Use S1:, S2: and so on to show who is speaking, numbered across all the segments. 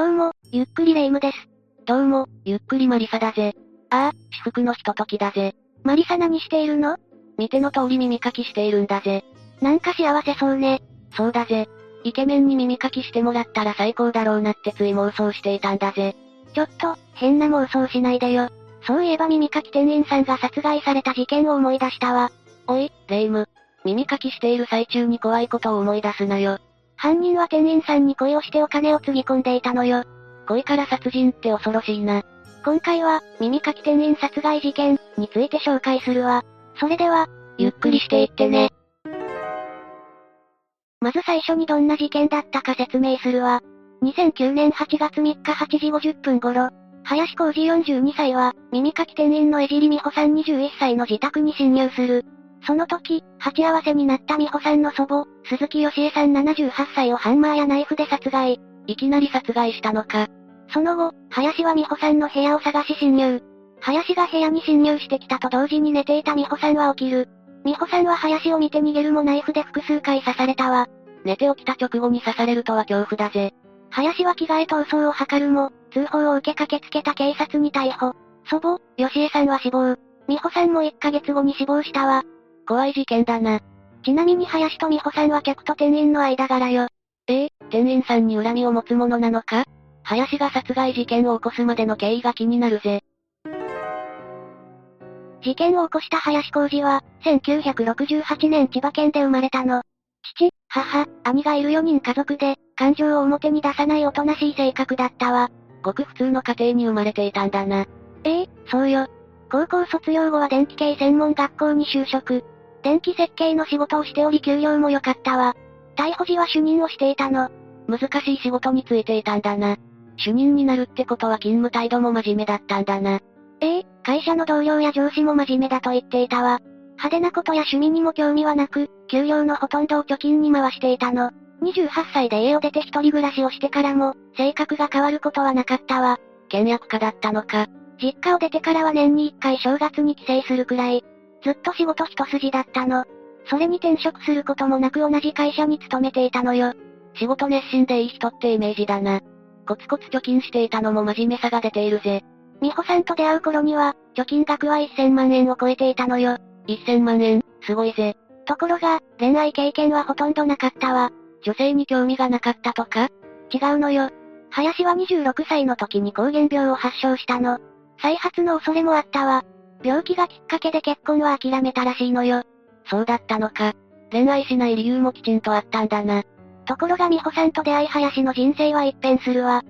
S1: どうも、ゆっくりレ夢ムです。
S2: どうも、ゆっくりマリサだぜ。ああ、至福のひとときだぜ。
S1: マリサ何しているの？
S2: 見ての通り耳かきしているんだぜ。
S1: なんか幸せそうね。
S2: そうだぜ。イケメンに耳かきしてもらったら最高だろうなってつい妄想していたんだぜ。
S1: ちょっと、変な妄想しないでよ。そういえば耳かき店員さんが殺害された事件を思い出したわ。
S2: おい、レ夢ム。耳かきしている最中に怖いことを思い出すなよ。
S1: 犯人は店員さんに恋をしてお金をつぎ込んでいたのよ。
S2: 恋から殺人って恐ろしいな。
S1: 今回は、耳かき店員殺害事件について紹介するわ。それでは、
S2: ゆっくりしていってね。
S1: まず最初にどんな事件だったか説明するわ。2009年8月3日8時50分頃、林浩二42歳は、耳かき店員の江尻美穂さん21歳の自宅に侵入する。その時、鉢合わせになった美穂さんの祖母、鈴木義恵さん78歳をハンマーやナイフで殺害。
S2: いきなり殺害したのか。
S1: その後、林は美穂さんの部屋を探し侵入。林が部屋に侵入してきたと同時に寝ていた美穂さんは起きる。美穂さんは林を見て逃げるもナイフで複数回刺されたわ。
S2: 寝て起きた直後に刺されるとは恐怖だぜ。
S1: 林は着替え逃走を図るも、通報を受け駆けつけた警察に逮捕。祖母、吉江さんは死亡。美穂さんも1ヶ月後に死亡したわ。
S2: 怖い事件だな。
S1: ちなみに林と美穂さんは客と店員の間柄よ。
S2: ええ店員さんに恨みを持つものなのか？林が殺害事件を起こすまでの経緯が気になるぜ。
S1: 事件を起こした林浩二は、1968年千葉県で生まれたの。父、母、兄がいる4人家族で、感情を表に出さないおとなしい性格だったわ。
S2: ごく普通の家庭に生まれていたんだな。
S1: ええそうよ。高校卒業後は電気系専門学校に就職。電気設計の仕事をしており給料も良かったわ。逮捕時は主任をしていたの。
S2: 難しい仕事についていたんだな。主任になるってことは勤務態度も真面目だったんだな。
S1: ええ会社の同僚や上司も真面目だと言っていたわ。派手なことや趣味にも興味はなく、給料のほとんどを貯金に回していたの。28歳で家を出て一人暮らしをしてからも、性格が変わることはなかったわ。
S2: 倹約家だったのか。
S1: 実家を出てからは年に1回正月に帰省するくらい。ずっと仕事一筋だったの。それに転職することもなく同じ会社に勤めていたのよ。
S2: 仕事熱心でいい人ってイメージだな。コツコツ貯金していたのも真面目さが出ているぜ。
S1: 美穂さんと出会う頃には、貯金額は1000万円を超えていたのよ。
S2: 1000万円、すごいぜ。
S1: ところが、恋愛経験はほとんどなかったわ。
S2: 女性に興味がなかったとか？
S1: 違うのよ。林は26歳の時に膠原病を発症したの。再発の恐れもあったわ。病気がきっかけで結婚は諦めたらしいのよ。
S2: そうだったのか。恋愛しない理由もきちんとあったんだな。
S1: ところが美穂さんと出会い林の人生は一変するわ。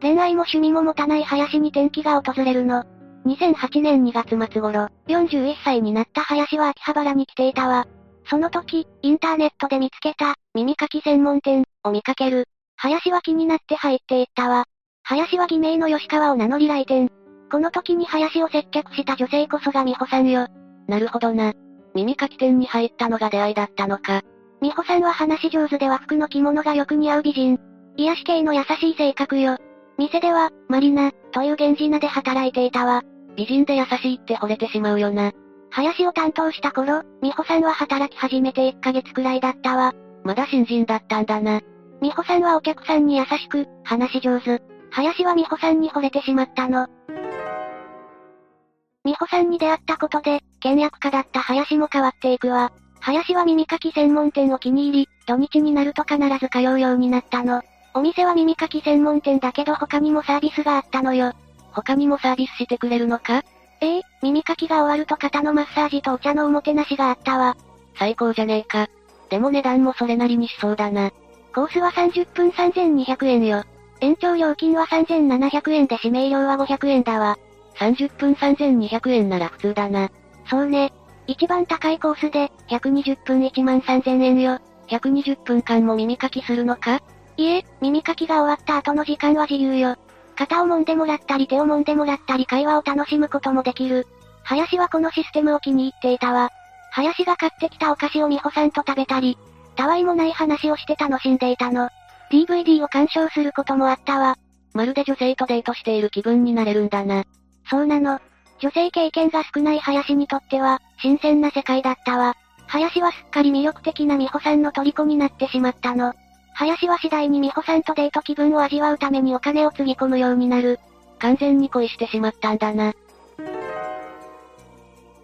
S1: 恋愛も趣味も持たない林に転機が訪れるの。2008年2月末頃、41歳になった林は秋葉原に来ていたわ。その時、インターネットで見つけた、耳かき専門店、を見かける。林は気になって入っていったわ。林は偽名の吉川を名乗り来店。この時に林を接客した女性こそが美穂さんよ。
S2: なるほどな。耳かき店に入ったのが出会いだったのか。
S1: 美穂さんは話し上手で和服の着物がよく似合う美人。癒し系の優しい性格よ。店では、マリナ、という源氏名で働いていたわ。
S2: 美人で優しいって惚れてしまうよな。
S1: 林を担当した頃、美穂さんは働き始めて1ヶ月くらいだったわ。
S2: まだ新人だったんだな。
S1: 美穂さんはお客さんに優しく、話し上手。林は美穂さんに惚れてしまったの。美穂さんに出会ったことで、倹約家だった林も変わっていくわ。林は耳かき専門店を気に入り、土日になると必ず通うようになったの。お店は耳かき専門店だけど他にもサービスがあったのよ。
S2: 他にもサービスしてくれるのか？
S1: ええ耳かきが終わると肩のマッサージとお茶のおもてなしがあったわ。
S2: 最高じゃねえか。でも値段もそれなりにしそうだな。
S1: コースは30分3200円よ。延長料金は3700円で指名料は500円だわ。
S2: 30分3200円なら普通だな。
S1: そうね。一番高いコースで、120分1万3000円よ。
S2: 120分間も耳かきするのか？
S1: いえ、耳かきが終わった後の時間は自由よ。肩を揉んでもらったり手を揉んでもらったり会話を楽しむこともできる。林はこのシステムを気に入っていたわ。林が買ってきたお菓子を美穂さんと食べたり、たわいもない話をして楽しんでいたの。DVD を鑑賞することもあったわ。
S2: まるで女性とデートしている気分になれるんだな。
S1: そうなの。女性経験が少ない林にとっては、新鮮な世界だったわ。林はすっかり魅力的な美穂さんの虜になってしまったの。林は次第に美穂さんとデート気分を味わうためにお金をつぎ込むようになる。
S2: 完全に恋してしまったんだな。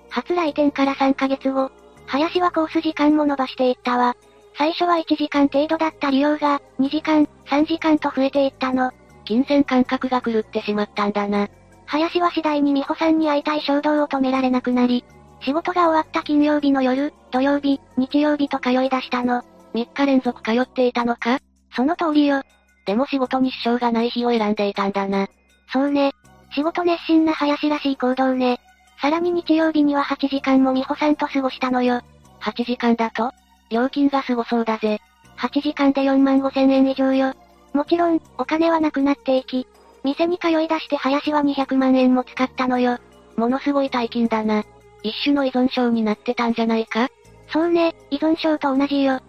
S1: 初来店から3ヶ月後、林はコース時間も伸ばしていったわ。最初は1時間程度だった利用が、2時間、3時間と増えていったの。
S2: 金銭感覚が狂ってしまったんだな。
S1: 林は次第に美穂さんに会いたい衝動を止められなくなり、仕事が終わった金曜日の夜、土曜日、日曜日と通い出したの。
S2: 3日連続通っていたのか？
S1: その通りよ。
S2: でも仕事に支障がない日を選んでいたんだな。
S1: そうね。仕事熱心な林らしい行動ね。さらに日曜日には8時間も美穂さんと過ごしたのよ。
S2: 8時間だと？料金がすごそうだぜ。
S1: 8時間で4万5千円以上よ。もちろん、お金はなくなっていき、店に通い出して林は200万円も使ったのよ。
S2: ものすごい大金だな。一種の依存症になってたんじゃないか？
S1: そうね、依存症と同じよ。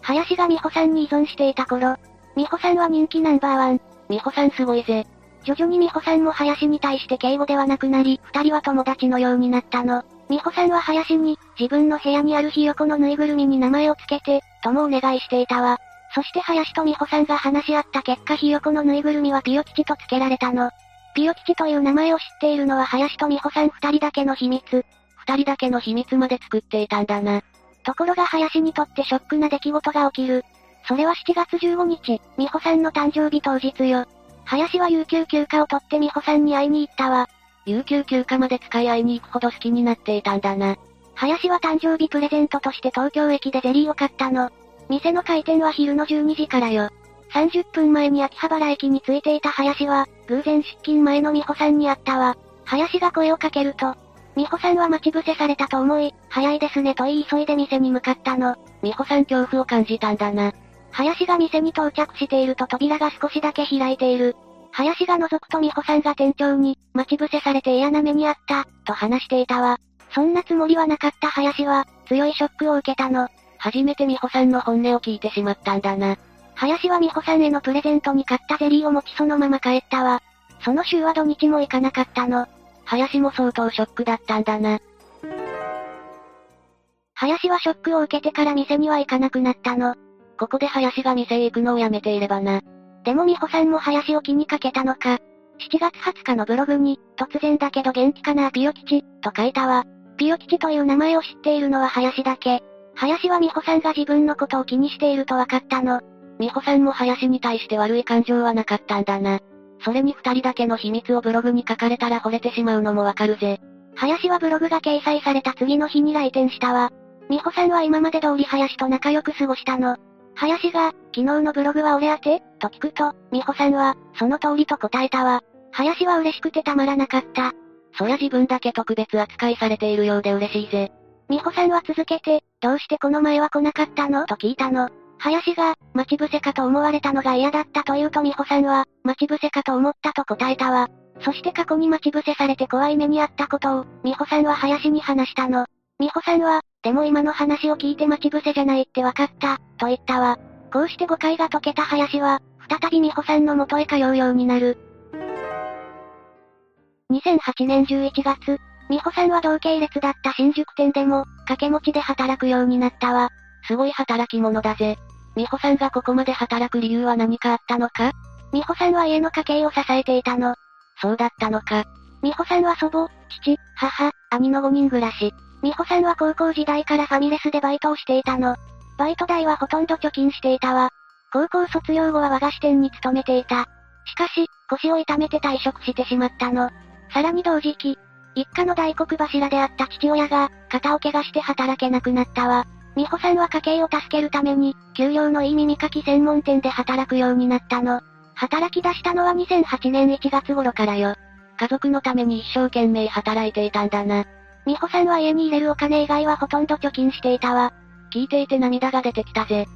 S1: 林が美穂さんに依存していた頃、美穂さんは人気ナンバーワン。
S2: 美穂さんすごいぜ。
S1: 徐々に美穂さんも林に対して敬語ではなくなり、二人は友達のようになったの。美穂さんは林に、自分の部屋にあるひよこのぬいぐるみに名前をつけて、ともお願いしていたわ。そして林と美穂さんが話し合った結果ひよこのぬいぐるみはピヨ吉と付けられたの。ピヨ吉という名前を知っているのは林と美穂さん二人だけの秘密。
S2: 二人だけの秘密まで作っていたんだな。
S1: ところが林にとってショックな出来事が起きる。それは7月15日、美穂さんの誕生日当日よ。林は有給休暇を取って美穂さんに会いに行ったわ。
S2: 有給休暇まで使い合いに行くほど好きになっていたんだな。
S1: 林は誕生日プレゼントとして東京駅でゼリーを買ったの。店の開店は昼の12時からよ。30分前に秋葉原駅に着いていた林は、偶然出勤前の美穂さんに会ったわ。林が声をかけると、美穂さんは待ち伏せされたと思い、早いですねと言い急いで店に向かったの。
S2: 美穂さん恐怖を感じたんだな。
S1: 林が店に到着していると扉が少しだけ開いている。林が覗くと美穂さんが店長に、待ち伏せされて嫌な目にあった、と話していたわ。そんなつもりはなかった林は、強いショックを受けたの。
S2: 初めて美穂さんの本音を聞いてしまったんだな。
S1: 林は美穂さんへのプレゼントに買ったゼリーを持ちそのまま帰ったわ。その週は土日も行かなかったの。
S2: 林も相当ショックだったんだな。
S1: 林はショックを受けてから店には行かなくなったの。
S2: ここで林が店へ行くのをやめていればな。
S1: でも美穂さんも林を気にかけたのか。7月20日のブログに、突然だけど元気かなピヨ吉、と書いたわ。ピヨ吉という名前を知っているのは林だけ。林は美穂さんが自分のことを気にしていると分かったの。
S2: 美穂さんも林に対して悪い感情はなかったんだな。それに二人だけの秘密をブログに書かれたら惚れてしまうのもわかるぜ。
S1: 林はブログが掲載された次の日に来店したわ。美穂さんは今まで通り林と仲良く過ごしたの。林が、昨日のブログは俺宛て？と聞くと、美穂さんは、その通りと答えたわ。林は嬉しくてたまらなかった。
S2: そりゃ自分だけ特別扱いされているようで嬉しいぜ。
S1: 美穂さんは続けて、どうしてこの前は来なかったの？と聞いたの。林が、待ち伏せかと思われたのが嫌だったと言うと美穂さんは、待ち伏せかと思ったと答えたわ。そして過去に待ち伏せされて怖い目にあったことを、美穂さんは林に話したの。美穂さんは、でも今の話を聞いて待ち伏せじゃないって分かった、と言ったわ。こうして誤解が解けた林は、再び美穂さんの元へ通うようになる。2008年11月、美穂さんは同系列だった新宿店でも、掛け持ちで働くようになったわ。
S2: すごい働き者だぜ。美穂さんがここまで働く理由は何かあったのか？
S1: 美穂さんは家の家計を支えていたの。
S2: そうだったのか。
S1: 美穂さんは祖母、父、母、兄の5人暮らし。美穂さんは高校時代からファミレスでバイトをしていたの。バイト代はほとんど貯金していたわ。高校卒業後は和菓子店に勤めていた。しかし、腰を痛めて退職してしまったの。さらに同時期、一家の大黒柱であった父親が、肩を怪我して働けなくなったわ。美穂さんは家計を助けるために、給料のいい耳かき専門店で働くようになったの。働き出したのは2008年1月頃からよ。
S2: 家族のために一生懸命働いていたんだな。
S1: 美穂さんは家に入れるお金以外はほとんど貯金していたわ。
S2: 聞いていて涙が出てきたぜ。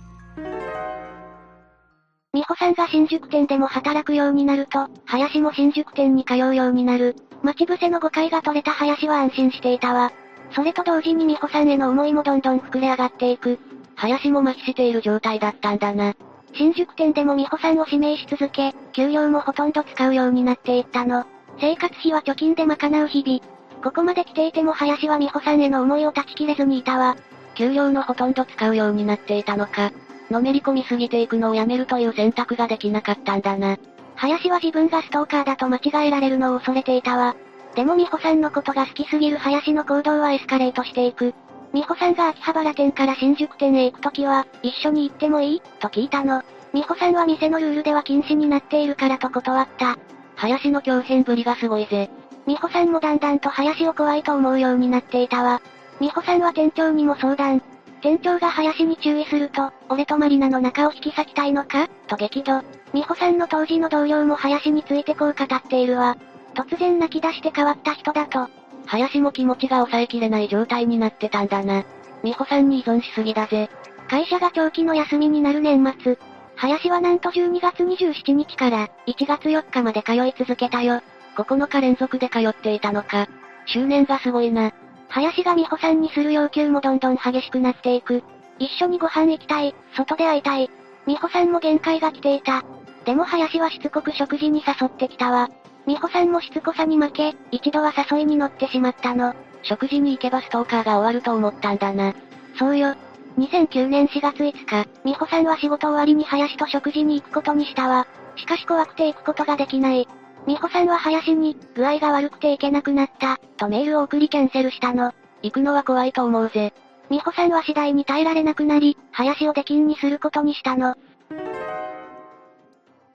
S1: 美穂さんが新宿店でも働くようになると、林も新宿店に通うようになる。待ち伏せの誤解が取れた林は安心していたわ。それと同時に美穂さんへの思いもどんどん膨れ上がっていく。
S2: 林も麻痺している状態だったんだな。
S1: 新宿店でも美穂さんを指名し続け、給料もほとんど使うようになっていったの。生活費は貯金で賄う日々。ここまで来ていても林は美穂さんへの思いを断ち切れずにいたわ。
S2: 給料のほとんど使うようになっていたのか。のめり込みすぎていくのをやめるという選択ができなかったんだな。
S1: 林は自分がストーカーだと間違えられるのを恐れていたわ。でも美穂さんのことが好きすぎる林の行動はエスカレートしていく。美穂さんが秋葉原店から新宿店へ行くときは、一緒に行ってもいい？と聞いたの。美穂さんは店のルールでは禁止になっているからと断った。
S2: 林の狂変ぶりがすごいぜ。
S1: 美穂さんもだんだんと林を怖いと思うようになっていたわ。美穂さんは店長にも相談。店長が林に注意すると、俺とマリナの仲を引き裂きたいのか？と激怒。美穂さんの当時の同僚も林についてこう語っているわ。突然泣き出して変わった人だと。
S2: 林も気持ちが抑えきれない状態になってたんだな。美穂さんに依存しすぎだぜ。
S1: 会社が長期の休みになる年末。林はなんと12月27日から1月4日まで通い続けたよ。
S2: 9日連続で通っていたのか。執念がすごいな。
S1: 林が美穂さんにする要求もどんどん激しくなっていく。一緒にご飯行きたい、外で会いたい。美穂さんも限界が来ていた。でも林はしつこく食事に誘ってきたわ。美穂さんもしつこさに負け、一度は誘いに乗ってしまったの。
S2: 食事に行けばストーカーが終わると思ったんだな。
S1: そうよ。2009年4月5日、美穂さんは仕事終わりに林と食事に行くことにしたわ。しかし怖くて行くことができない。美穂さんは林に、具合が悪くて行けなくなった、とメールを送りキャンセルしたの。
S2: 行くのは怖いと思うぜ。
S1: 美穂さんは次第に耐えられなくなり、林を出禁にすることにしたの。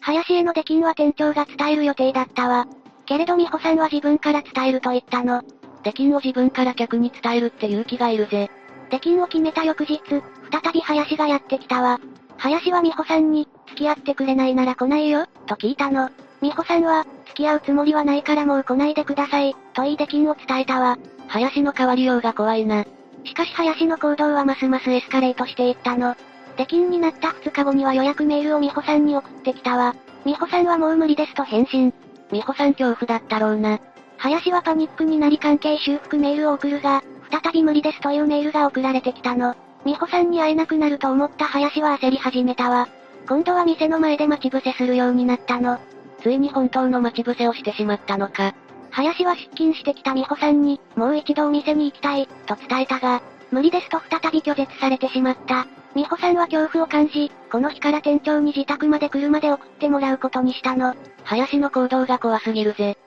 S1: 林への出禁は店長が伝える予定だったわ。けれど美穂さんは自分から伝えると言ったの。
S2: 出禁を自分から客に伝えるって勇気がいるぜ。
S1: 出禁を決めた翌日、再び林がやってきたわ。林は美穂さんに、付き合ってくれないなら来ないよ、と聞いたの。美穂さんは、付き合うつもりはないからもう来ないでください、と言い出禁を伝えたわ。
S2: 林の変わりようが怖いな。
S1: しかし林の行動はますますエスカレートしていったの。出禁になった2日後には予約メールを美穂さんに送ってきたわ。美穂さんはもう無理ですと返信。
S2: 美穂さん恐怖だったろうな。
S1: 林はパニックになり関係修復メールを送るが、再び無理ですというメールが送られてきたの。美穂さんに会えなくなると思った林は焦り始めたわ。今度は店の前で待ち伏せするようになったの。
S2: ついに本当の待ち伏せをしてしまったのか。
S1: 林は出勤してきた美穂さんに、もう一度お店に行きたい、と伝えたが、無理ですと再び拒絶されてしまった。美穂さんは恐怖を感じ、この日から店長に自宅まで車で送ってもらうことにしたの。
S2: 林の行動が怖すぎるぜ。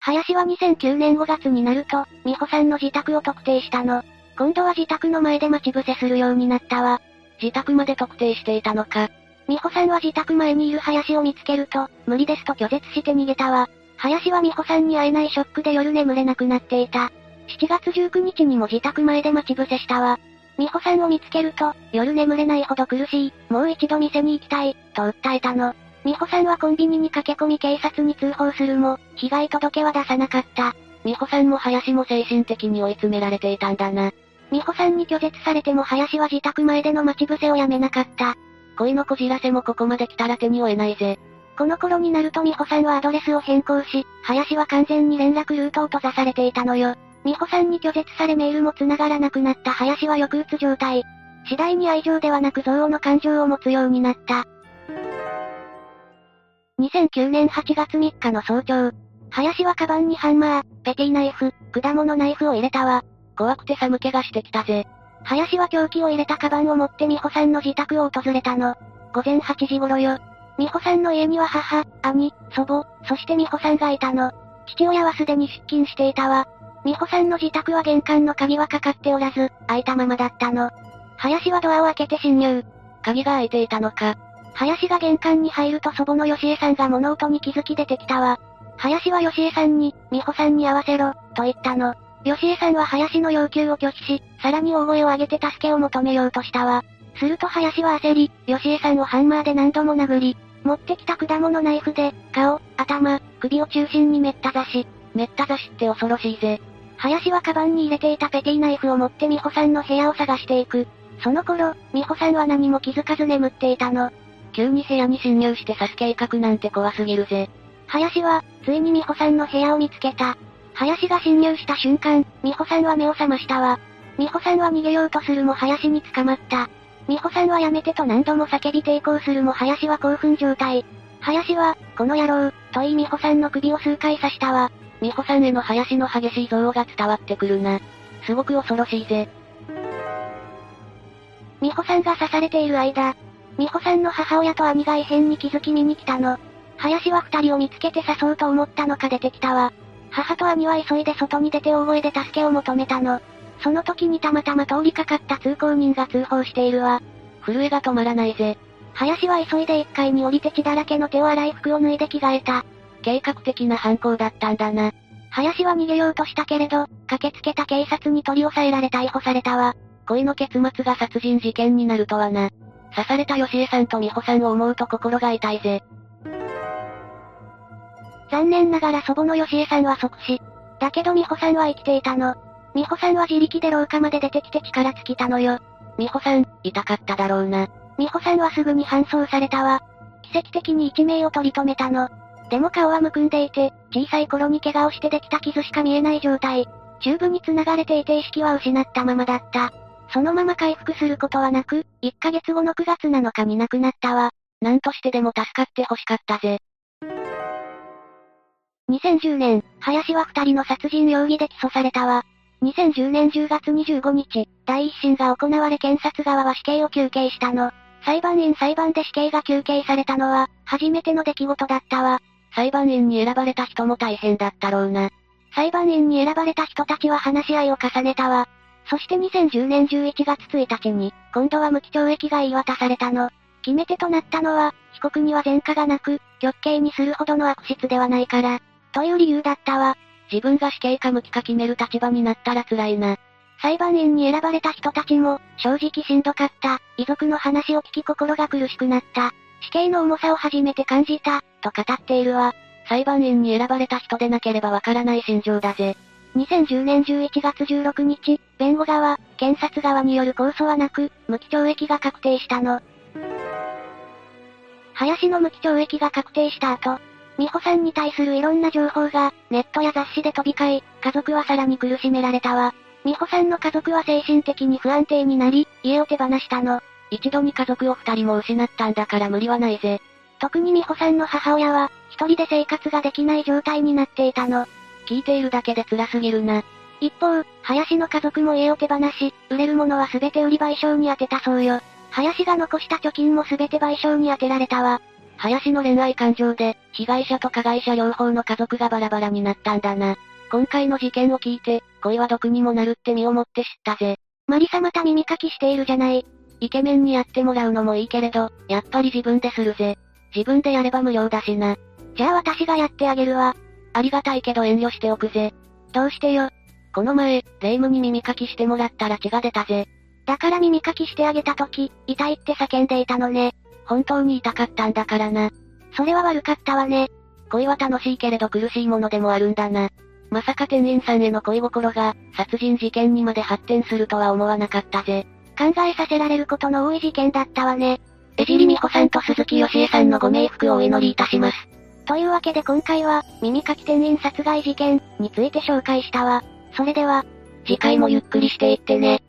S1: 林は2009年5月になると、美穂さんの自宅を特定したの。今度は自宅の前で待ち伏せするようになったわ。
S2: 自宅まで特定していたのか。
S1: 美穂さんは自宅前にいる林を見つけると、無理ですと拒絶して逃げたわ。林は美穂さんに会えないショックで夜眠れなくなっていた。7月19日にも自宅前で待ち伏せしたわ。美穂さんを見つけると、夜眠れないほど苦しい、もう一度店に行きたい、と訴えたの。美穂さんはコンビニに駆け込み警察に通報するも、被害届は出さなかった。
S2: 美穂さんも林も精神的に追い詰められていたんだな。
S1: 美穂さんに拒絶されても林は自宅前での待ち伏せをやめなかった。
S2: 恋のこじらせもここまで来たら手に負えないぜ。
S1: この頃になると美穂さんはアドレスを変更し、林は完全に連絡ルートを閉ざされていたのよ。美穂さんに拒絶されメールも繋がらなくなった林は抑うつ状態。次第に愛情ではなく憎悪の感情を持つようになった。2009年8月3日の早朝。林はカバンにハンマー、ペティナイフ、果物ナイフを入れたわ。
S2: 怖くて寒気がしてきたぜ。
S1: 林は凶器を入れたカバンを持って美穂さんの自宅を訪れたの。午前8時頃よ。美穂さんの家には母、兄、祖母、そして美穂さんがいたの。父親はすでに出勤していたわ。美穂さんの自宅は玄関の鍵はかかっておらず、開いたままだったの。林はドアを開けて侵入。
S2: 鍵が開いていたのか。
S1: 林が玄関に入ると祖母の吉江さんが物音に気づき出てきたわ。林は吉江さんに、美穂さんに会わせろ、と言ったの。吉江さんは林の要求を拒否し、さらに大声を上げて助けを求めようとしたわ。すると林は焦り、吉江さんをハンマーで何度も殴り、持ってきた果物ナイフで、顔、頭、首を中心にめった刺し。
S2: めった刺しって恐ろしいぜ。
S1: 林はカバンに入れていたペティナイフを持って美穂さんの部屋を探していく。その頃、美穂さんは何も気づかず眠っていたの。
S2: 急に部屋に侵入して刺す計画なんて怖すぎるぜ。
S1: 林は、ついに美穂さんの部屋を見つけた。林が侵入した瞬間、美穂さんは目を覚ましたわ。美穂さんは逃げようとするも林に捕まった。美穂さんはやめてと何度も叫び抵抗するも林は興奮状態。林は、この野郎、と言い美穂さんの首を数回刺したわ。
S2: 美穂さんへの林の激しい憎悪が伝わってくるな。すごく恐ろしいぜ。
S1: 美穂さんが刺されている間、美穂さんの母親と兄が異変に気づき見に来たの。林は二人を見つけて刺そうと思ったのか出てきたわ。母と兄は急いで外に出て大声で助けを求めたの。その時にたまたま通りかかった通行人が通報しているわ。
S2: 震えが止まらないぜ。
S1: 林は急いで1階に降りて血だらけの手を洗い服を脱いで着替えた。
S2: 計画的な犯行だったんだな。
S1: 林は逃げようとしたけれど、駆けつけた警察に取り押さえられ逮捕されたわ。
S2: 恋の結末が殺人事件になるとはな。刺された吉江さんと美穂さんを思うと心が痛いぜ。
S1: 残念ながら祖母の吉江さんは即死。だけど美穂さんは生きていたの。美穂さんは自力で廊下まで出てきて力尽きたのよ。
S2: 美穂さん、痛かっただろうな。
S1: 美穂さんはすぐに搬送されたわ。奇跡的に一命を取り留めたの。でも顔はむくんでいて、小さい頃に怪我をしてできた傷しか見えない状態。チューブに繋がれていて意識は失ったままだった。そのまま回復することはなく、1ヶ月後の9月7日に亡くなったわ。
S2: なんとしてでも助かって欲しかったぜ。
S1: 2010年、林は二人の殺人容疑で起訴されたわ。2010年10月25日、第一審が行われ検察側は死刑を求刑したの。裁判員裁判で死刑が求刑されたのは、初めての出来事だったわ。
S2: 裁判員に選ばれた人も大変だったろうな。
S1: 裁判員に選ばれた人たちは話し合いを重ねたわ。そして2010年11月1日に、今度は無期懲役が言い渡されたの。決め手となったのは、被告には前科がなく、極刑にするほどの悪質ではないから、という理由だったわ。
S2: 自分が死刑か無期か決める立場になったら辛いな。
S1: 裁判員に選ばれた人たちも、正直しんどかった。遺族の話を聞き心が苦しくなった。死刑の重さを初めて感じた、と語っているわ。
S2: 裁判員に選ばれた人でなければわからない心情だぜ。
S1: 2010年11月16日、弁護側、検察側による控訴はなく、無期懲役が確定したの。林の無期懲役が確定した後、美穂さんに対するいろんな情報が、ネットや雑誌で飛び交い、家族はさらに苦しめられたわ。美穂さんの家族は精神的に不安定になり、家を手放したの。
S2: 一度に家族を二人も失ったんだから無理はないぜ。
S1: 特に美穂さんの母親は、一人で生活ができない状態になっていたの。
S2: 聞いているだけで辛すぎるな。
S1: 一方、林の家族も家を手放し、売れるものは全て売り賠償に充てたそうよ。林が残した貯金も全て賠償に充てられたわ。
S2: 林の恋愛感情で、被害者と加害者両方の家族がバラバラになったんだな。今回の事件を聞いて、恋は毒にもなるって身をもって知ったぜ。
S1: マリサまた耳かきしているじゃない。
S2: イケメンにやってもらうのもいいけれど、やっぱり自分でするぜ。自分でやれば無料だしな。
S1: じゃあ私がやってあげるわ。
S2: ありがたいけど遠慮しておくぜ。
S1: どうしてよ。
S2: この前、霊夢に耳かきしてもらったら血が出たぜ。
S1: だから耳かきしてあげた時、痛いって叫んでいたのね。
S2: 本当に痛かったんだからな。
S1: それは悪かったわね。
S2: 恋は楽しいけれど苦しいものでもあるんだな。まさか店員さんへの恋心が、殺人事件にまで発展するとは思わなかったぜ。
S1: 考えさせられることの多い事件だったわね。
S2: 江尻美穂さんと鈴木義恵さんのご冥福をお祈りいたします。
S1: というわけで今回は、耳かき店員殺害事件について紹介したわ。それでは、
S2: 次回もゆっくりしていってね。